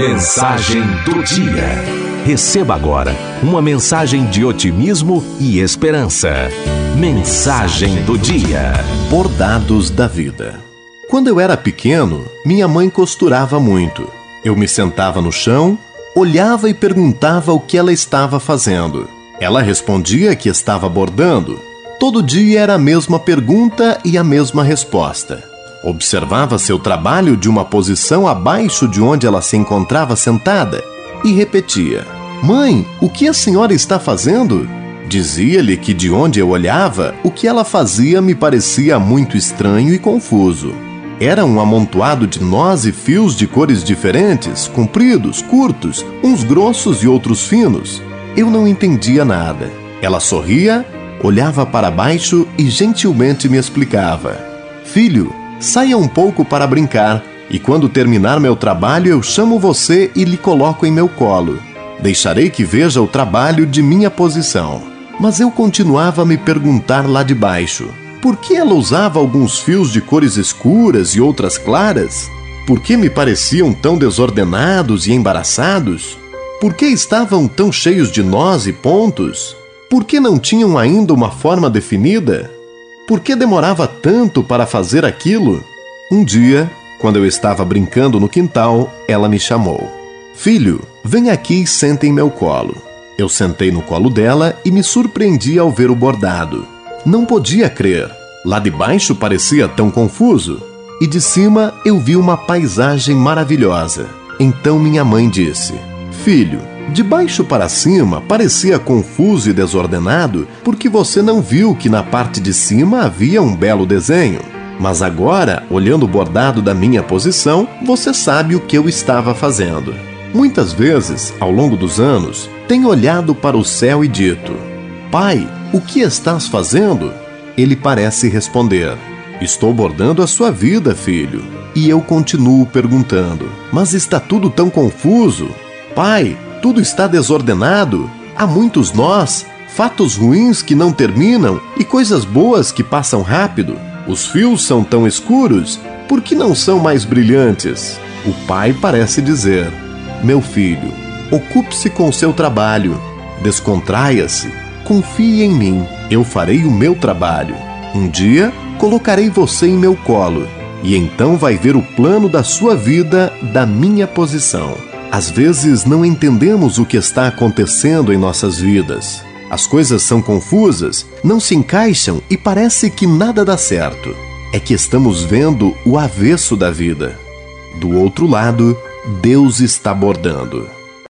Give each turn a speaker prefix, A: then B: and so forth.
A: Mensagem do dia. Receba agora uma mensagem de otimismo e esperança. Mensagem do dia.
B: Bordados da vida. Quando eu era pequeno, minha mãe costurava muito. Eu me sentava no chão, olhava e perguntava o que ela estava fazendo. Ela respondia que estava bordando. Todo dia era a mesma pergunta e a mesma resposta. Observava seu trabalho de uma posição abaixo de onde ela se encontrava sentada e repetia: Mãe, o que a senhora está fazendo? Dizia-lhe que de onde eu olhava, o que ela fazia me parecia muito estranho e confuso. Era um amontoado de nós e fios de cores diferentes, compridos, curtos, uns grossos e outros finos. Eu não entendia nada. Ela sorria, olhava para baixo e gentilmente me explicava: Filho, Saia um pouco para brincar, e quando terminar meu trabalho, eu chamo você e lhe coloco em meu colo. Deixarei que veja o trabalho de minha posição. Mas eu continuava a me perguntar lá de baixo: por que ela usava alguns fios de cores escuras e outras claras? Por que me pareciam tão desordenados e embaraçados? Por que estavam tão cheios de nós e pontos? Por que não tinham ainda uma forma definida? Por que demorava tanto para fazer aquilo? Um dia, quando eu estava brincando no quintal, ela me chamou. Filho, vem aqui e sente em meu colo. Eu sentei no colo dela e me surpreendi ao ver o bordado. Não podia crer. Lá de baixo parecia tão confuso. E de cima eu vi uma paisagem maravilhosa. Então minha mãe disse: Filho, de baixo para cima parecia confuso e desordenado porque você não viu que na parte de cima havia um belo desenho. Mas agora, olhando o bordado da minha posição, você sabe o que eu estava fazendo. Muitas vezes, ao longo dos anos, tenho olhado para o céu e dito: Pai, o que estás fazendo? Ele parece responder: Estou bordando a sua vida, filho. E eu continuo perguntando: Mas está tudo tão confuso? Pai, tudo está desordenado. Há muitos nós, fatos ruins que não terminam e coisas boas que passam rápido. Os fios são tão escuros, por que não são mais brilhantes? O pai parece dizer: Meu filho, ocupe-se com seu trabalho, descontraia-se, confie em mim, eu farei o meu trabalho. Um dia colocarei você em meu colo, e então vai ver o plano da sua vida da minha posição. Às vezes não entendemos o que está acontecendo em nossas vidas. As coisas são confusas, não se encaixam e parece que nada dá certo. É que estamos vendo o avesso da vida. Do outro lado, Deus está bordando.